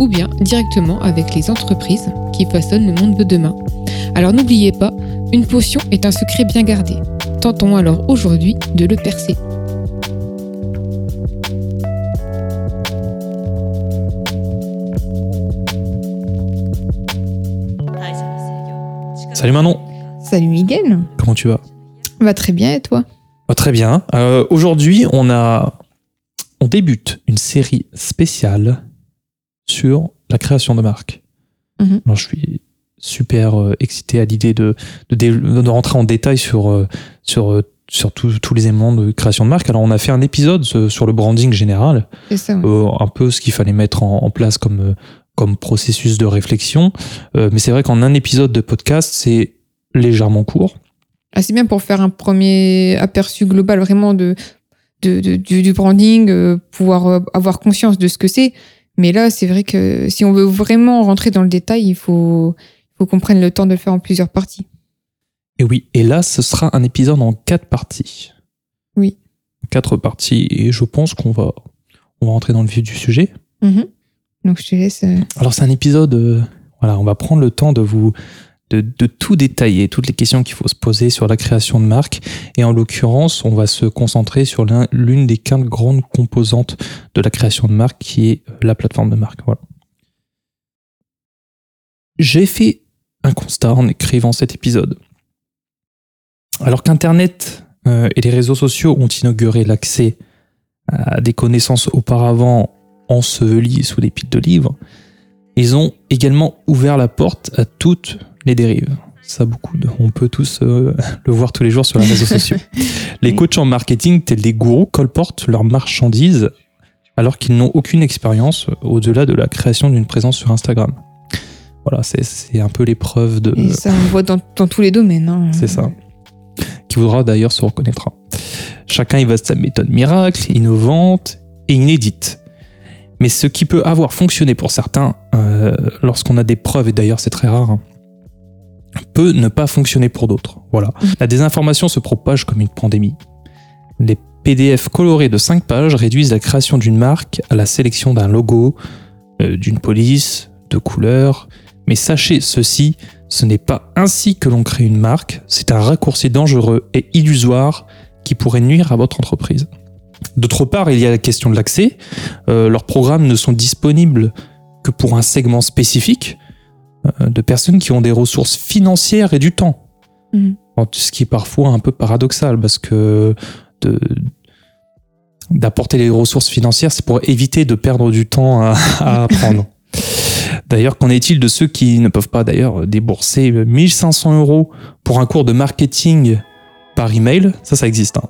ou bien directement avec les entreprises qui façonnent le monde de demain. Alors n'oubliez pas, une potion est un secret bien gardé. Tentons alors aujourd'hui de le percer. Salut Manon, Salut Miguel, comment tu vas? Va très bien et toi? Très bien. Euh, Aujourd'hui, on a, on débute une série spéciale sur la création de marques. Mhm. Alors, je suis super euh, excité à l'idée de, de, rentrer en détail sur, euh, sur, euh, sur tous- tous les éléments de création de marque. Alors, on a fait un épisode sur le branding général, C'est ça. ouais. euh, un peu ce qu'il fallait mettre en, en place comme, comme processus de réflexion. Mais c'est vrai qu'en un épisode de podcast, c'est légèrement court. Ah, c'est bien pour faire un premier aperçu global vraiment de, de, de- du, du branding, pouvoir avoir conscience de ce que c'est. Mais là, c'est vrai que si on veut vraiment rentrer dans le détail, il faut, qu'on prenne le temps de le faire en plusieurs parties. Et oui, et là, ce sera un épisode en quatre parties. Oui. Quatre parties, et je pense qu'on va, on va rentrer dans le vif du sujet. Mhm. Donc je te laisse. euh, Alors, c'est un épisode, euh, voilà, on va prendre le temps de vous, de, tout détailler, toutes les questions qu'il faut se poser sur la création de marque. Et en l'occurrence, on va se concentrer sur l'un- l'une des quatre grandes composantes de la création de marque, qui est euh, la plateforme de marque. Voilà. J'ai fait un constat en écrivant cet épisode. Alors qu'Internet euh, et les réseaux sociaux ont inauguré l'accès à des connaissances auparavant ensevelies sous des piles de livres, ils ont également ouvert la porte à toutes les dérives. Ça, beaucoup de, on peut tous euh, le voir tous les jours sur les réseaux sociaux. Les coachs en marketing, tels des gourous, colportent leurs marchandises alors qu'ils n'ont aucune expérience au-delà de la création d'une présence sur Instagram. Voilà, c'est- un peu l'épreuve de, Et ça, on voit dans, dans tous les domaines. hein. c'est ça. Qui voudra d'ailleurs se reconnaîtra. Chacun y va de sa méthode miracle, innovante et inédite. Mais ce qui peut avoir fonctionné pour certains, euh, lorsqu'on a des preuves, et d'ailleurs c'est très rare, hein, peut ne pas fonctionner pour d'autres. Voilà. La désinformation se propage comme une pandémie. Les PDF colorés de 5 pages réduisent la création d'une marque à la sélection d'un logo, euh, d'une police, de couleurs. Mais sachez ceci, ce n'est pas ainsi que l'on crée une marque, c'est un raccourci dangereux et illusoire qui pourrait nuire à votre entreprise. D'autre part, il y a la question de l'accès. Euh, leurs programmes ne sont disponibles que pour un segment spécifique de personnes qui ont des ressources financières et du temps. Bon, Ce qui est parfois un peu paradoxal parce que de- d'apporter les ressources financières, c'est pour éviter de perdre du temps à, à apprendre. D'ailleurs, qu'en est-il de ceux qui ne peuvent pas d'ailleurs débourser 1500 euros pour un cours de marketing par email? Ça, ça existe. hein.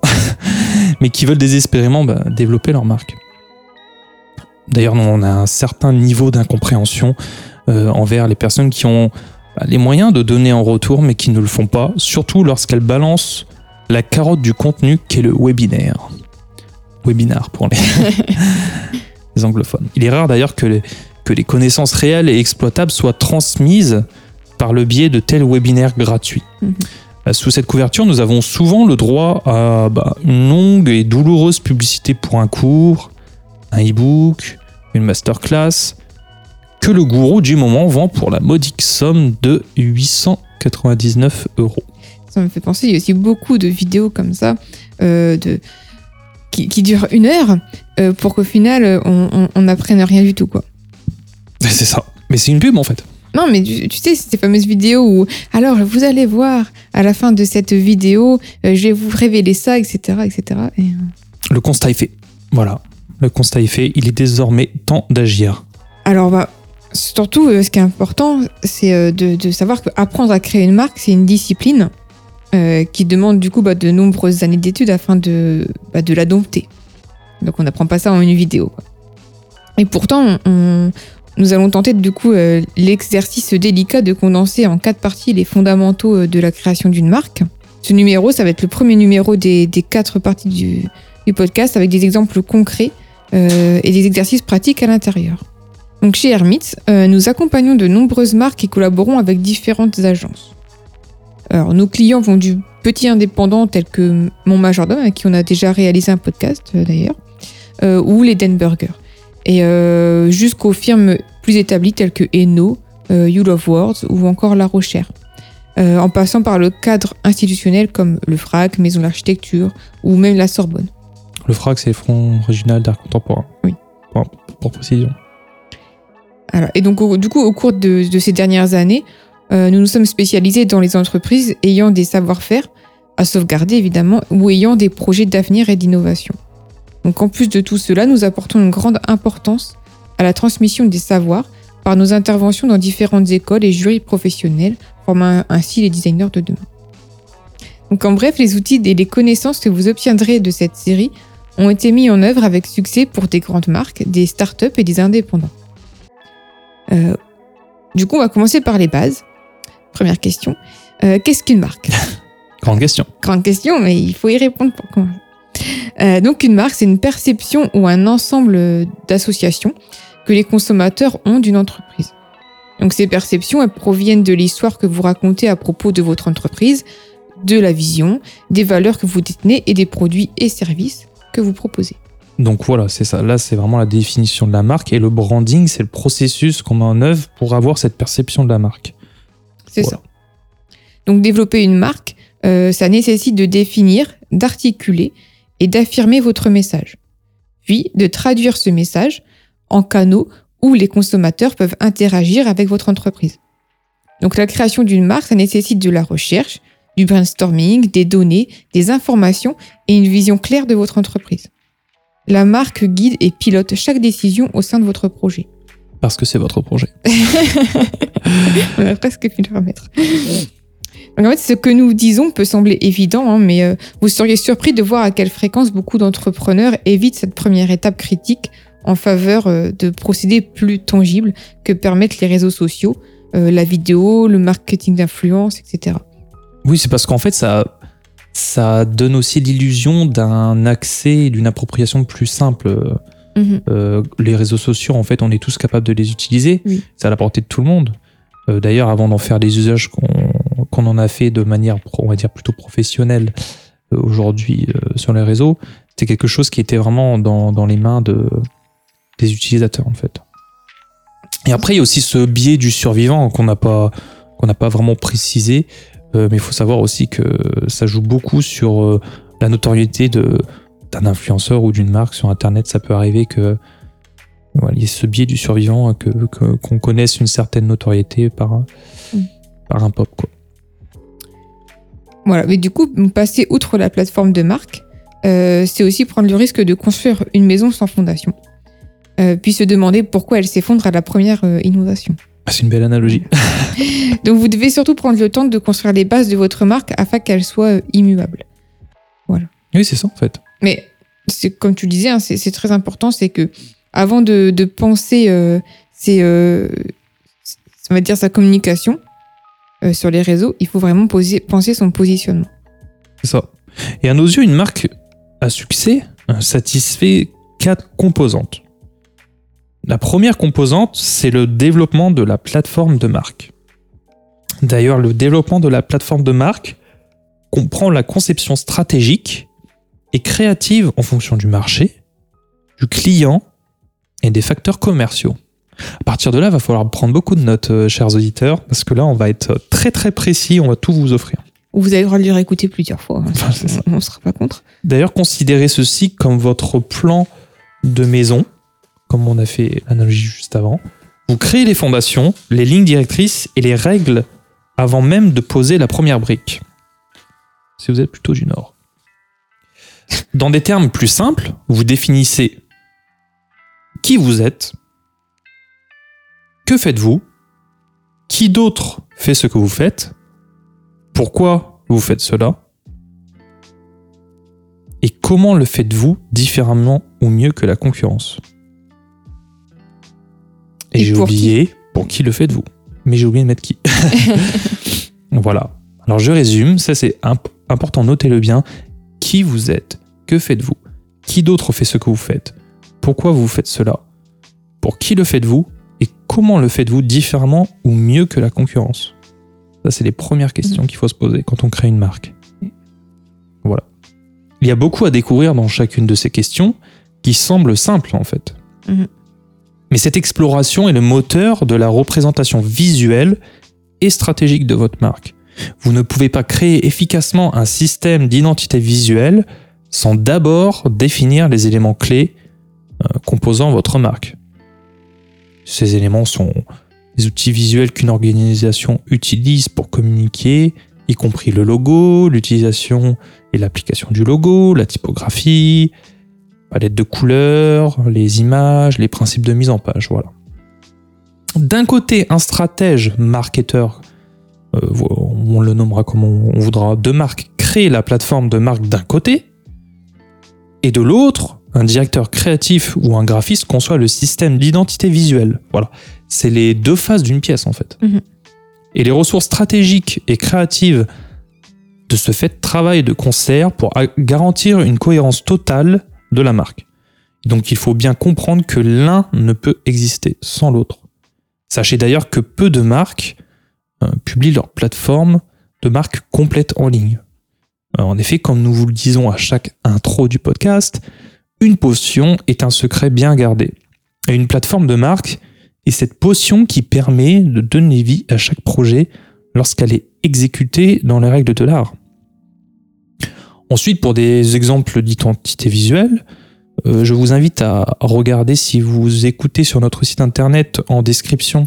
Mais qui veulent désespérément bah, développer leur marque. D'ailleurs, nous, on a un certain niveau d'incompréhension euh, envers les personnes qui ont bah, les moyens de donner en retour, mais qui ne le font pas, surtout lorsqu'elles balancent la carotte du contenu qu'est le webinaire. Webinar pour les, les anglophones. Il est rare d'ailleurs que les, que les connaissances réelles et exploitables soient transmises par le biais de tels webinaires gratuits. Mhm. Euh, Sous cette couverture, nous avons souvent le droit à bah, une longue et douloureuse publicité pour un cours, un e-book, une masterclass, que le gourou du moment vend pour la modique somme de 899 euros. Ça me fait penser, il y a aussi beaucoup de vidéos comme ça, euh, de, qui, qui durent une heure, euh, pour qu'au final, on, on, on apprenne rien du tout, quoi. C'est ça. Mais c'est une pub en fait. Non, mais tu, tu sais, ces fameuses vidéos où, alors, vous allez voir, à la fin de cette vidéo, euh, je vais vous révéler ça, etc., etc. Et, Le constat est fait. Voilà. Le constat est fait. Il est désormais temps d'agir. Alors, bah, surtout, euh, ce qui est important, c'est euh, de, savoir qu'apprendre à créer une marque, c'est une discipline euh, qui demande du coup bah, de nombreuses années d'études afin de, bah, de la dompter. Donc, on n'apprend pas ça en une vidéo. Et pourtant, nous allons tenter du coup l'exercice délicat de condenser en quatre parties les fondamentaux de la création d'une marque. Ce numéro, ça va être le premier numéro des, quatre parties du, podcast avec des exemples concrets et des exercices pratiques à l'intérieur. Donc chez Hermits, euh, nous accompagnons de nombreuses marques et collaborons avec différentes agences. Alors nos clients vont du petit indépendant tel que Mon Majordome, avec qui on a déjà réalisé un podcast euh, d'ailleurs, euh, ou les Denburger, et euh, jusqu'aux firmes plus établies telles que Eno, You Love Words ou encore La Rochère. En passant par le cadre institutionnel comme le FRAC, Maison d'Architecture ou même la Sorbonne. Le FRAC, c'est le Front Régional d'Art Contemporain. Oui. Pour, pour précision. Et donc, au- du coup, au cours de, de ces dernières années, euh, nous nous sommes spécialisés dans les entreprises ayant des savoir-faire à sauvegarder, évidemment, ou ayant des projets d'avenir et d'innovation. Donc, en plus de tout cela, nous apportons une grande importance à la transmission des savoirs par nos interventions dans différentes écoles et jurys professionnels, formant ainsi les designers de demain. Donc, en bref, les outils et les connaissances que vous obtiendrez de cette série ont été mis en œuvre avec succès pour des grandes marques, des startups et des indépendants. Euh, du coup, on va commencer par les bases. Première question. Euh, Qu'est-ce qu'une marque? Grande question. Grande question, mais il faut y répondre pour commencer. Euh, donc, une marque, c'est une perception ou un ensemble d'associations que les consommateurs ont d'une entreprise. Donc, ces perceptions, elles proviennent de l'histoire que vous racontez à propos de votre entreprise, de la vision, des valeurs que vous détenez et des produits et services que vous proposez. Donc voilà, c'est ça. Là, c'est vraiment la définition de la marque. Et le branding, c'est le processus qu'on met en œuvre pour avoir cette perception de la marque. C'est Voilà. ça. Donc développer une marque, euh, ça nécessite de définir, d'articuler et d'affirmer votre message. Puis de traduire ce message en canaux où les consommateurs peuvent interagir avec votre entreprise. Donc la création d'une marque, ça nécessite de la recherche, du brainstorming, des données, des informations et une vision claire de votre entreprise. La marque guide et pilote chaque décision au sein de votre projet. Parce que c'est votre projet. On a presque pu le remettre. Donc en fait, ce que nous disons peut sembler évident, hein, mais euh, vous seriez surpris de voir à quelle fréquence beaucoup d'entrepreneurs évitent cette première étape critique en faveur euh, de procédés plus tangibles que permettent les réseaux sociaux, euh, la vidéo, le marketing d'influence, etc. Oui, c'est parce qu'en fait, ça, ça donne aussi l'illusion d'un accès, et d'une appropriation plus simple. Mhm. Euh, les réseaux sociaux, en fait, on est tous capables de les utiliser. Oui. C'est à la portée de tout le monde. Euh, D'ailleurs, avant d'en faire des usages qu'on en a fait de manière, on va dire, plutôt professionnelle euh, aujourd'hui sur les réseaux, c'était quelque chose qui était vraiment dans, dans les mains de, des utilisateurs, en fait. Et après, il y a aussi ce biais du survivant qu'on n'a pas, qu'on n'a pas vraiment précisé. Euh, mais il faut savoir aussi que ça joue beaucoup sur euh, la notoriété d'un influenceur ou d'une marque sur Internet. Ça peut arriver que voilà, il y ait ce biais du survivant, que que- qu'on connaisse une certaine notoriété par un, Mm. par un pop. Quoi. Voilà, mais du coup, passer outre la plateforme de marque, euh, c'est aussi prendre le risque de construire une maison sans fondation, euh, puis se demander pourquoi elle s'effondre à la première euh, inondation. Ah, C'est une belle analogie. Donc vous devez surtout prendre le temps de construire les bases de votre marque afin qu'elle soit euh, immuable. Oui, c'est ça en fait. Mais c'est comme tu le disais, hein, c'est très important, c'est que avant de, de penser, euh, c'est, euh, on va dire sa communication euh, sur les réseaux, il faut vraiment poser, penser son positionnement. C'est ça. Et à nos yeux, une marque à succès satisfait quatre composantes. La première composante, c'est le développement de la plateforme de marque. D'ailleurs, le développement de la plateforme de marque comprend la conception stratégique et créative en fonction du marché, du client et des facteurs commerciaux. À partir de là, il va falloir prendre beaucoup de notes, euh, chers auditeurs, parce que là, on va être très très précis, on va tout vous offrir. Vous avez le droit de le réécouter plusieurs fois. hein. Enfin, c'est ça. On ne sera pas contre. D'ailleurs, considérez ceci comme votre plan de maison, comme on a fait l'analogie juste avant. Vous créez les fondations, les lignes directrices et les règles avant même de poser la première brique. Si vous êtes plutôt du Nord. Dans des termes plus simples, vous définissez qui vous êtes, que faites-vous, qui d'autre fait ce que vous faites, pourquoi vous faites cela, et comment le faites-vous différemment ou mieux que la concurrence Et, Et j'ai qui oublié pour qui le faites-vous. Mais j'ai oublié de mettre qui. voilà. Alors je résume, ça c'est imp- important, notez-le bien. Qui vous êtes? Que faites-vous? Qui d'autre fait ce que vous faites? Pourquoi vous faites cela? Pour qui le faites-vous? Et comment le faites-vous différemment ou mieux que la concurrence? Ça c'est les premières questions qu'il faut se poser quand on crée une marque. Voilà. Il y a beaucoup à découvrir dans chacune de ces questions qui semblent simples en fait. Mhm. Mais cette exploration est le moteur de la représentation visuelle et stratégique de votre marque. Vous ne pouvez pas créer efficacement un système d'identité visuelle sans d'abord définir les éléments clés euh, composant votre marque. Ces éléments sont les outils visuels qu'une organisation utilise pour communiquer, y compris le logo, l'utilisation et l'application du logo, la typographie, palette de couleurs, les images, les principes de mise en page, voilà. D'un côté, un stratège marketeur, euh, on le nommera comme on on voudra, de marque, crée la plateforme de marque d'un côté, et de l'autre, un directeur créatif ou un graphiste conçoit le système d'identité visuelle. Voilà, c'est les deux faces d'une pièce en fait. Mhm. Et les ressources stratégiques et créatives de ce fait travaillent de concert pour garantir une cohérence totale de la marque. Donc il faut bien comprendre que l'un ne peut exister sans l'autre. Sachez d'ailleurs que peu de marques euh, publient leur plateforme de marque complète en ligne. Euh, en effet, comme nous vous le disons à chaque intro du podcast, une potion est un secret bien gardé. Et une plateforme de marque est cette potion qui permet de donner vie à chaque projet lorsqu'elle est exécutée dans les règles de l'art. Ensuite, pour des exemples d'identité visuelle, euh, je vous invite à regarder si vous écoutez sur notre site internet en description.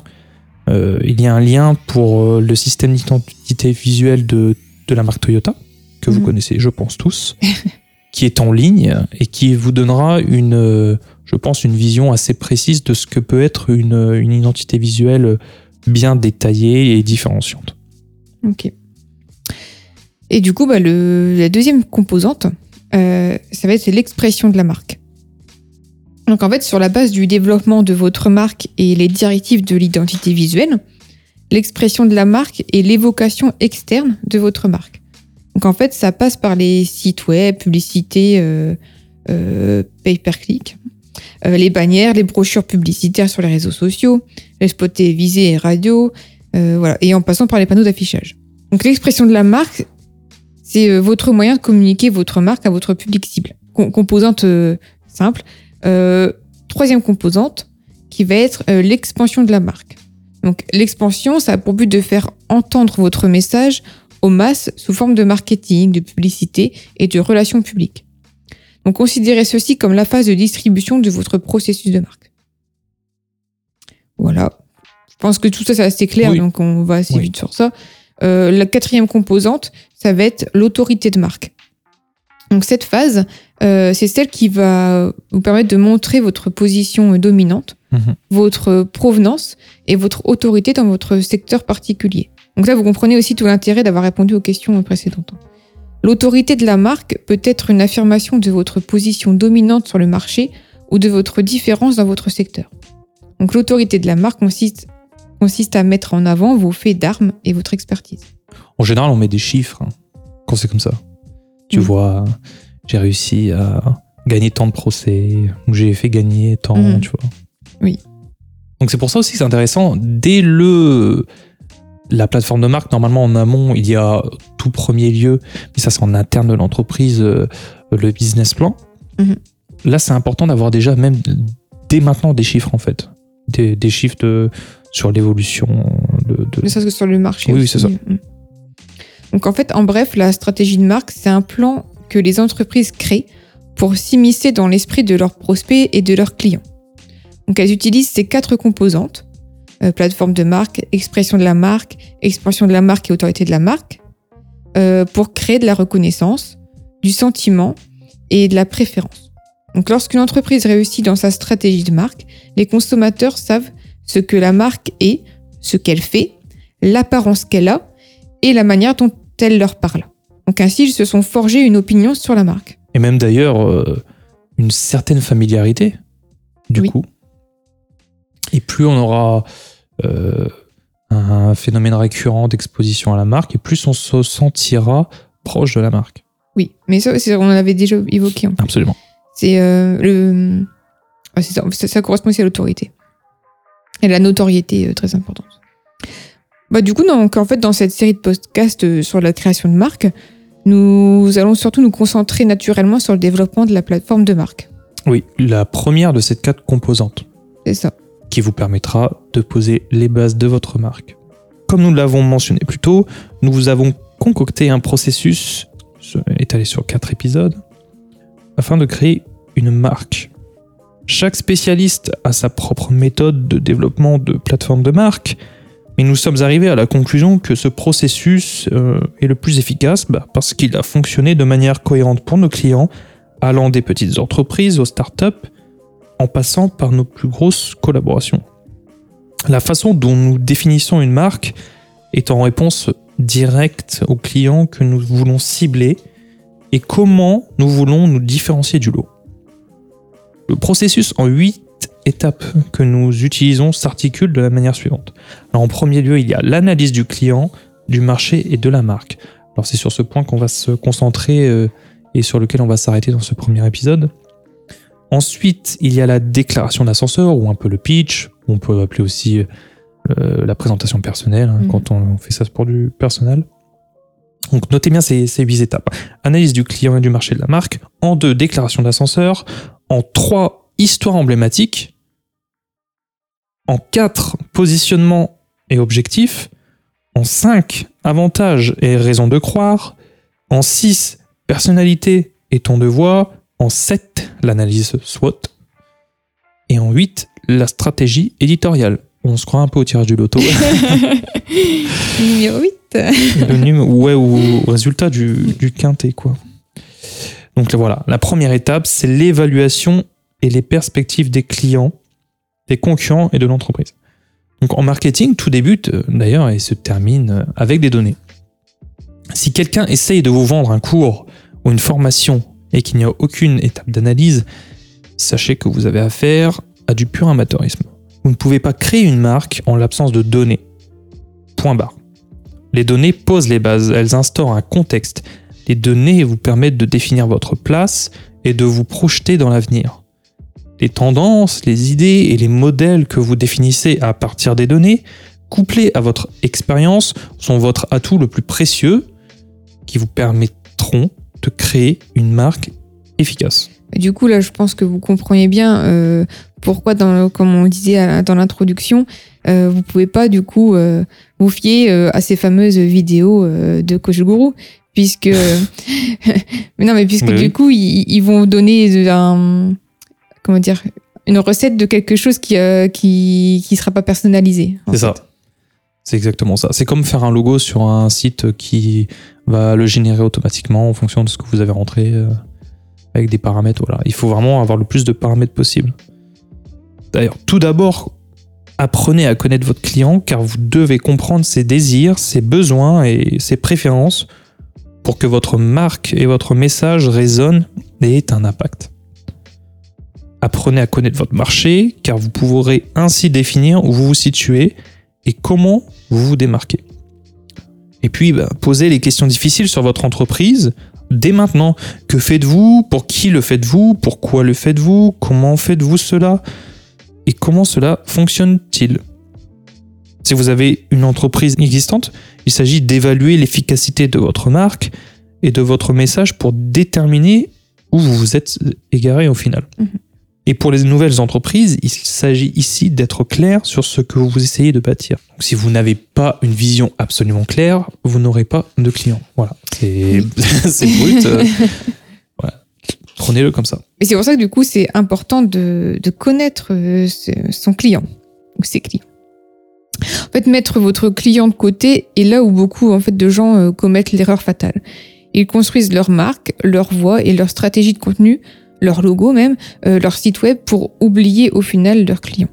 euh, il y a un lien pour euh, le système d'identité visuelle de, de la marque Toyota, que vous Mhm. connaissez, je pense, tous, qui est en ligne et qui vous donnera une, je pense, une vision assez précise de ce que peut être une, une identité visuelle bien détaillée et différenciante. Ok. Et du coup, bah, la deuxième composante, euh, ça va être l'expression de la marque. Donc en fait, sur la base du développement de votre marque et les directives de l'identité visuelle, l'expression de la marque est l'évocation externe de votre marque. Donc en fait, ça passe par les sites web, publicités, euh, euh, pay-per-click, euh, les bannières, les brochures publicitaires sur les réseaux sociaux, les spots télévisés et radio, voilà, et en passant par les panneaux d'affichage. Donc l'expression de la marque, c'est euh, votre moyen de communiquer votre marque à votre public cible. Com- composante euh, simple. Euh, troisième composante, qui va être euh, l'expansion de la marque. Donc l'expansion, ça a pour but de faire entendre votre message aux masses sous forme de marketing, de publicité et de relations publiques. Donc considérez ceci comme la phase de distribution de votre processus de marque. Voilà. Je pense que tout ça, c'est assez clair, Oui. donc on va assez Oui. vite sur ça. Euh, la quatrième composante, ça va être l'autorité de marque. Donc cette phase, euh, c'est celle qui va vous permettre de montrer votre position dominante, Mhm. votre provenance et votre autorité dans votre secteur particulier. Donc là, vous comprenez aussi tout l'intérêt d'avoir répondu aux questions précédentes. L'autorité de la marque peut être une affirmation de votre position dominante sur le marché ou de votre différence dans votre secteur. Donc l'autorité de la marque consiste, consiste à mettre en avant vos faits d'armes et votre expertise. En général, on met des chiffres hein, quand c'est comme ça. Tu Mhm. vois, j'ai réussi à gagner tant de procès, ou j'ai fait gagner tant, Mhm. tu vois. Oui. Donc c'est pour ça aussi que c'est intéressant. Dès le la plateforme de marque, normalement en amont, il y a tout premier lieu, mais ça c'est en interne de l'entreprise, euh, le business plan. Mhm. Là, c'est important d'avoir déjà même dès maintenant des chiffres en fait, des, des chiffres de, sur l'évolution de, de- Ne serait-ce que sur le marché. Oui, c'est ça. Mm. Donc en fait, en bref, la stratégie de marque, c'est un plan que les entreprises créent pour s'immiscer dans l'esprit de leurs prospects et de leurs clients. Donc elles utilisent ces quatre composantes euh, plateforme de marque, expression de la marque, expansion de la marque et autorité de la marque euh, pour créer de la reconnaissance, du sentiment et de la préférence. Donc lorsqu'une entreprise réussit dans sa stratégie de marque, les consommateurs savent ce que la marque est, ce qu'elle fait, l'apparence qu'elle a et la manière dont elle leur parle. Donc ainsi, ils se sont forgés une opinion sur la marque. Et même d'ailleurs, euh, une certaine familiarité, du Oui. coup. Et plus on aura euh, un phénomène récurrent d'exposition à la marque, et plus on se sentira proche de la marque. Oui, mais ça, on en avait déjà évoqué. en fait. Absolument. C'est euh, le. ah, ça, ça, correspond aussi à l'autorité. Et la notoriété euh, très importante. Bah, du coup, donc, en fait, dans cette série de podcasts euh, sur la création de marque, nous allons surtout nous concentrer naturellement sur le développement de la plateforme de marque. Oui, la première de ces quatre composantes. C'est ça. qui vous permettra de poser les bases de votre marque. Comme nous l'avons mentionné plus tôt, nous vous avons concocté un processus ce- étalé sur quatre épisodes afin de créer une marque. Chaque spécialiste a sa propre méthode de développement de plateforme de marque, mais nous sommes arrivés à la conclusion que ce processus euh, est le plus efficace bah, parce qu'il a fonctionné de manière cohérente pour nos clients, allant des petites entreprises aux startups, en passant par nos plus grosses collaborations. La façon dont nous définissons une marque est en réponse directe aux clients que nous voulons cibler et comment nous voulons nous différencier du lot. Le processus en huit étapes que nous utilisons s'articule de la manière suivante. Alors, en premier lieu, il y a l'analyse du client, du marché et de la marque. Alors c'est sur ce point qu'on va se concentrer euh, et sur lequel on va s'arrêter dans ce premier épisode. Ensuite, il y a la déclaration d'ascenseur ou un peu le pitch, on peut appeler aussi euh, la présentation personnelle hein, Mhm. quand on fait ça pour du personnel. Donc notez bien ces, ces huit étapes. Analyse du client et du marché de la marque. En deux, déclaration d'ascenseur. En trois, histoire emblématique. En quatre, positionnement et objectif. En cinq, avantages et raisons de croire. En six, personnalité et ton de voix. En 7, l'analyse SWOT. Et en 8, la stratégie éditoriale. On se croit un peu au tirage du loto. Numéro 8. le ouais, ou au résultat du, du quintet, quoi. Donc là, voilà, la première étape, c'est l'évaluation et les perspectives des clients, des concurrents et de l'entreprise. Donc en marketing, tout débute euh, d'ailleurs et se termine euh, avec des données. Si quelqu'un essaye de vous vendre un cours ou une formation et qu'il n'y a aucune étape d'analyse, sachez que vous avez affaire à du pur amateurisme. Vous ne pouvez pas créer une marque en l'absence de données. Point barre. Les données posent les bases, elles instaurent un contexte. Les données vous permettent de définir votre place et de vous projeter dans l'avenir. Les tendances, les idées et les modèles que vous définissez à partir des données, couplés à votre expérience, sont votre atout le plus précieux qui vous permettront de créer une marque efficace. Du coup, là, je pense que vous comprenez bien euh, pourquoi, dans, comme on le disait dans l'introduction, euh, vous pouvez pas, du coup, euh, vous fier euh, à ces fameuses vidéos de Coach Guru, puisque... mais non, mais puisque Oui, du coup, ils, ils vont donner un... Comment dire Une recette de quelque chose qui euh, qui, qui sera pas personnalisé. C'est ça. C'est exactement ça. C'est comme faire un logo sur un site qui va le générer automatiquement en fonction de ce que vous avez rentré euh, avec des paramètres. Voilà. Il faut vraiment avoir le plus de paramètres possible. D'ailleurs, tout d'abord, apprenez à connaître votre client car vous devez comprendre ses désirs, ses besoins et ses préférences pour que votre marque et votre message résonnent et aient un impact. Apprenez à connaître votre marché car vous pourrez ainsi définir où vous vous situez et comment vous vous démarquez. Et puis, bah, posez les questions difficiles sur votre entreprise dès maintenant. Que faites-vous? Pour qui le faites-vous? Pourquoi le faites-vous? Comment faites-vous cela? Et comment cela fonctionne-t-il? Si vous avez une entreprise existante, il s'agit d'évaluer l'efficacité de votre marque et de votre message pour déterminer où vous vous êtes égaré au final. Mhm. Et pour les nouvelles entreprises, il s'agit ici d'être clair sur ce que vous essayez de bâtir. Donc, si vous n'avez pas une vision absolument claire, vous n'aurez pas de clients. Voilà, c'est brut. euh, voilà. Prenez-le comme ça. Et c'est pour ça que du coup, c'est important de, de connaître euh, son client ou ses clients. En fait, mettre votre client de côté est là où beaucoup en fait de gens euh, commettent l'erreur fatale. Ils construisent leur marque, leur voix et leur stratégie de contenu, leur logo même, euh, leur site web pour oublier au final leurs clients.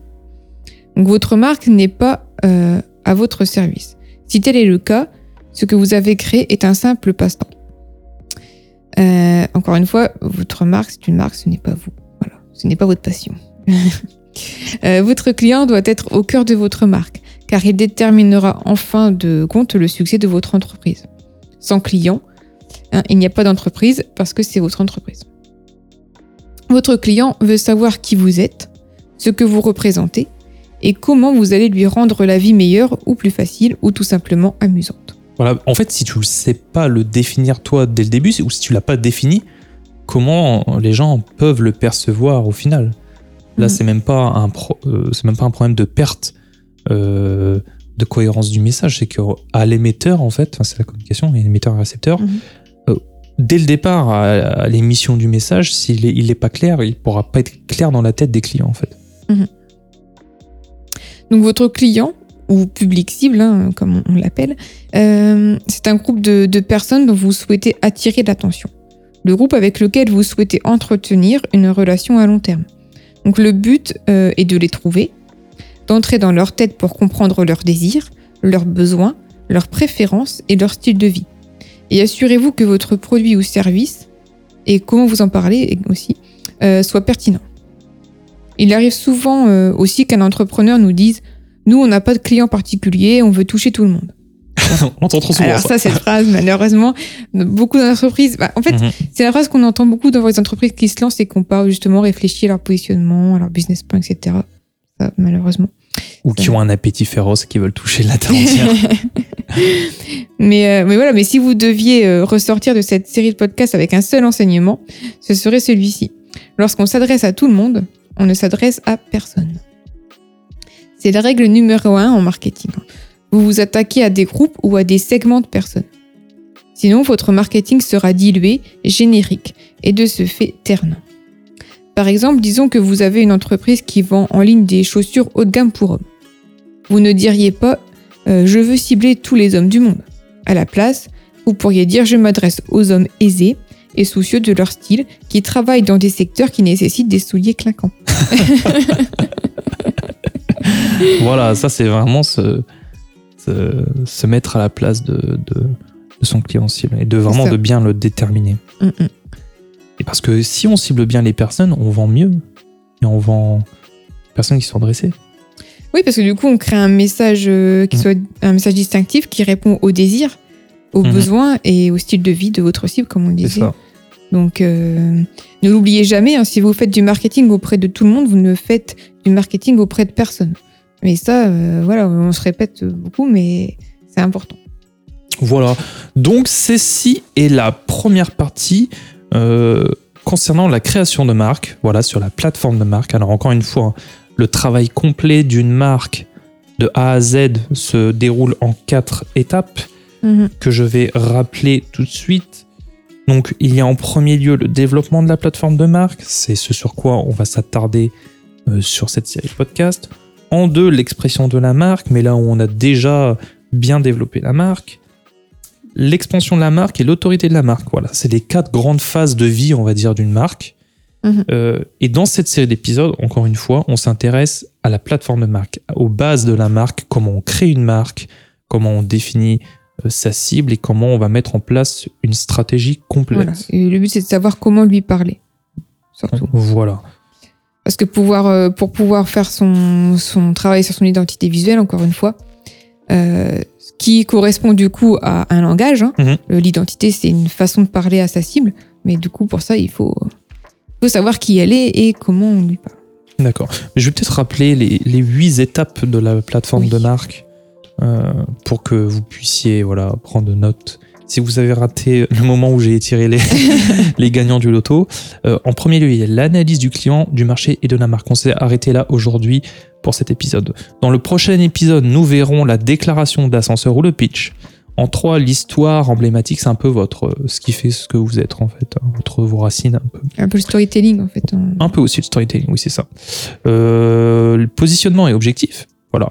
Donc votre marque n'est pas euh, à votre service. Si tel est le cas, ce que vous avez créé est un simple passe-temps. Euh, encore une fois, votre marque, c'est une marque, ce n'est pas vous. Voilà, ce n'est pas votre passion. Votre client doit être au cœur de votre marque, car il déterminera en fin de compte le succès de votre entreprise. Sans client, hein, il n'y a pas d'entreprise parce que c'est votre entreprise. Votre client veut savoir qui vous êtes, ce que vous représentez et comment vous allez lui rendre la vie meilleure ou plus facile ou tout simplement amusante. Voilà, en fait, si tu ne sais pas le définir toi dès le début, ou si tu l'as pas défini, comment les gens peuvent le percevoir au final? Là, Mhm. c'est même pas un pro- euh, c'est même pas un problème de perte euh, de cohérence du message, c'est que à l'émetteur en fait, c'est la communication, et émetteur et récepteur. Mhm. Dès le départ, à, l'émission du message, s'il est, il est pas clair, il pourra pas être clair dans la tête des clients en fait. Donc votre client ou public cible, hein, comme on, l'appelle, euh, c'est un groupe de, de personnes dont vous souhaitez attirer l'attention. Le groupe avec lequel vous souhaitez entretenir une relation à long terme. Donc le but euh, est de les trouver, d'entrer dans leur tête pour comprendre leurs désirs, leurs besoins, leurs préférences et leur style de vie. Et assurez-vous que votre produit ou service, et comment vous en parlez aussi, euh, soit pertinent. Il arrive souvent euh, aussi qu'un entrepreneur nous dise Nous, on n'a pas de client particulier, on veut toucher tout le monde. On entend trop souvent Alors, ça. ça, cette phrase, malheureusement, beaucoup d'entreprises. bah, en fait, Mhm. c'est la phrase qu'on entend beaucoup dans les entreprises qui se lancent et qui n'ont pas justement réfléchi à leur positionnement, à leur business plan, etc. Ça, malheureusement. Ou qui ont un appétit féroce et qui veulent toucher la terre entière. Mais, euh, mais voilà, mais si vous deviez euh, ressortir de cette série de podcasts avec un seul enseignement, ce serait celui-ci. Lorsqu'on s'adresse à tout le monde, on ne s'adresse à personne. C'est la règle numéro un en marketing. Vous vous attaquez à des groupes ou à des segments de personnes. Sinon, votre marketing sera dilué, générique et de ce fait terne. Par exemple, disons que vous avez une entreprise qui vend en ligne des chaussures haut de gamme pour hommes. Vous ne diriez pas euh, je veux cibler tous les hommes du monde. À la place, vous pourriez dire je m'adresse aux hommes aisés et soucieux de leur style qui travaillent dans des secteurs qui nécessitent des souliers clinquants. voilà, ça c'est vraiment se, se, se mettre à la place de, de, de son client cible et de vraiment de bien le déterminer. Mm, mm. Et parce que si on cible bien les personnes, on vend mieux. Et on vend les personnes qui sont adressées. Oui, parce que du coup, on crée un message euh, qui Mhm. soit un message distinctif qui répond aux désirs, aux Mhm. besoins et au style de vie de votre cible, comme on C'est disait. ça. Donc, euh, ne l'oubliez jamais, hein, si vous faites du marketing auprès de tout le monde, vous ne faites du marketing auprès de personne. Mais ça, euh, voilà, on se répète beaucoup, mais c'est important. Voilà. Donc, ceci est la première partie euh, concernant la création de marque. Voilà, sur la plateforme de marque. Alors, encore une fois, hein, le travail complet d'une marque de A à Z se déroule en quatre étapes. Mhm. que je vais rappeler tout de suite. Donc, il y a en premier lieu le développement de la plateforme de marque, c'est ce sur quoi on va s'attarder euh, sur cette série de podcasts. En deux, l'expression de la marque, mais là où on a déjà bien développé la marque. L'expansion de la marque et l'autorité de la marque. Voilà, c'est les quatre grandes phases de vie, on va dire, d'une marque. Mhm. Euh, et dans cette série d'épisodes, encore une fois, on s'intéresse à la plateforme de marque, aux bases de la marque, comment on crée une marque, comment on définit euh, sa cible et comment on va mettre en place une stratégie complète. Voilà. Et le but, c'est de savoir comment lui parler. Surtout. Voilà. Parce que pouvoir, euh, pour pouvoir faire son, son travail sur son identité visuelle, encore une fois, qui correspond du coup à un langage. hein. Mhm. Euh, L'identité, c'est une façon de parler à sa cible. Mais du coup, pour ça, il faut, faut savoir qui elle est et comment on lui parle. D'accord. Je vais peut-être rappeler les, les huit étapes de la plateforme Oui. de marque euh, pour que vous puissiez voilà, prendre note. Si vous avez raté le moment où j'ai tiré les, les gagnants du loto, euh, en premier lieu, il y a l'analyse du client, du marché et de la marque. On s'est arrêté là aujourd'hui pour cet épisode. Dans le prochain épisode, nous verrons la déclaration d'ascenseur ou le pitch. En trois, l'histoire emblématique, c'est un peu votre, euh, ce qui fait ce que vous êtes en fait, hein, votre, vos racines un peu. Un peu le storytelling, en fait. hein. Un peu aussi le storytelling, oui, c'est ça. Euh, le positionnement et objectif, voilà.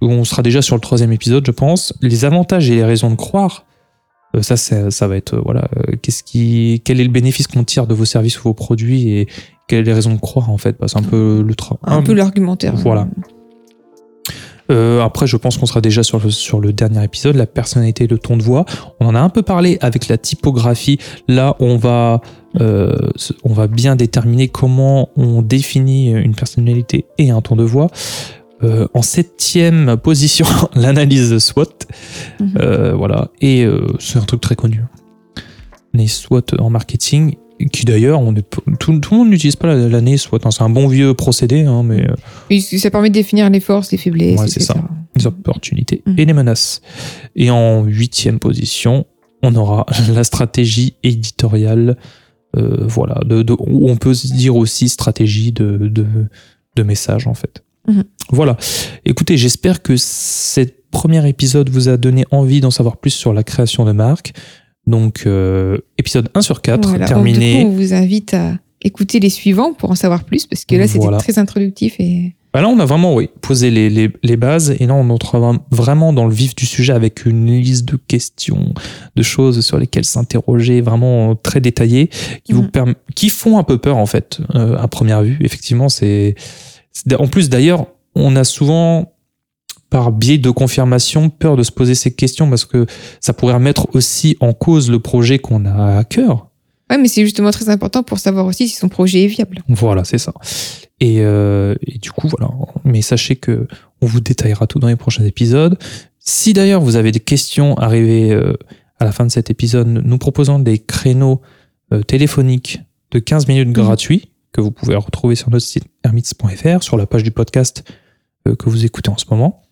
On sera déjà sur le troisième épisode, je pense. Les avantages et les raisons de croire, euh, ça, ça va être, euh, voilà, euh, qu'est-ce qui, quel est le bénéfice qu'on tire de vos services ou vos produits et quelles sont les raisons de croire, en fait. Bah, c'est un peu le tra- Un peu l'argumentaire. Voilà. Euh, après, je pense qu'on sera déjà sur le, sur le dernier épisode, la personnalité, le ton de voix. On en a un peu parlé avec la typographie. Là, on va, euh, on va bien déterminer comment on définit une personnalité et un ton de voix. Euh, en septième position, l'analyse de SWOT. Mhm. Euh, voilà. Et euh, c'est un truc très connu. Les SWOT en marketing, qui d'ailleurs, on est, tout, tout le monde n'utilise pas la- l'année SWOT. hein. C'est un bon vieux procédé, hein, mais Et ça permet de définir les forces, les faiblesses, Ouais, c'est etc. les opportunités Mhm. et les menaces. Et en huitième position, on aura la stratégie éditoriale. voilà, de, de- où on peut se dire aussi stratégie de, de, de message en fait. Mhm. Voilà. Écoutez, j'espère que ce premier épisode vous a donné envie d'en savoir plus sur la création de marque. Donc, euh, épisode 1 sur 4, Voilà. Donc, terminé. du coup, on vous invite à écouter les suivants pour en savoir plus, parce que là, c'était Voilà. très introductif et Bah là, on a vraiment oui, posé les, les, les bases et là, on entre vraiment dans le vif du sujet avec une liste de questions, de choses sur lesquelles s'interroger, vraiment très détaillées, qui, vous Mhm. qui font un peu peur en fait euh, à première vue. Effectivement, c'est- en plus d'ailleurs, on a souvent par biais de confirmation peur de se poser ces questions parce que ça pourrait remettre aussi en cause le projet qu'on a à cœur. Ouais, mais c'est justement très important pour savoir aussi si son projet est viable. Voilà, c'est ça. Et, euh, et du coup, voilà. Mais sachez que on vous détaillera tout dans les prochains épisodes. Si d'ailleurs vous avez des questions arrivées euh, à la fin de cet épisode, nous proposons des créneaux euh, téléphoniques de 15 minutes gratuits que vous pouvez retrouver sur notre site hermits.fr, sur la page du podcast euh, que vous écoutez en ce moment.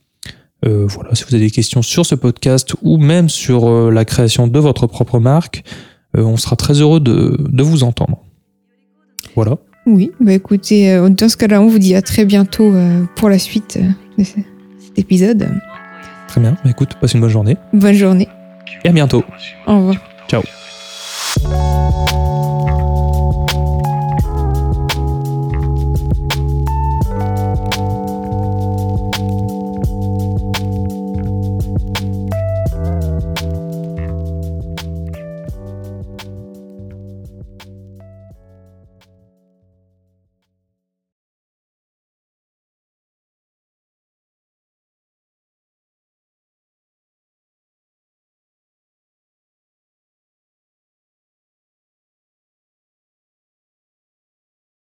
Euh, voilà, si vous avez des questions sur ce podcast ou même sur euh, la création de votre propre marque, euh, on sera très heureux de, de vous entendre. Voilà. Oui, bah écoutez, dans ce cas-là, on vous dit à très bientôt pour la suite de ce- cet épisode. Très bien. Bah, écoute, passe une bonne journée Bonne journée. et à bientôt. Au revoir. Ciao.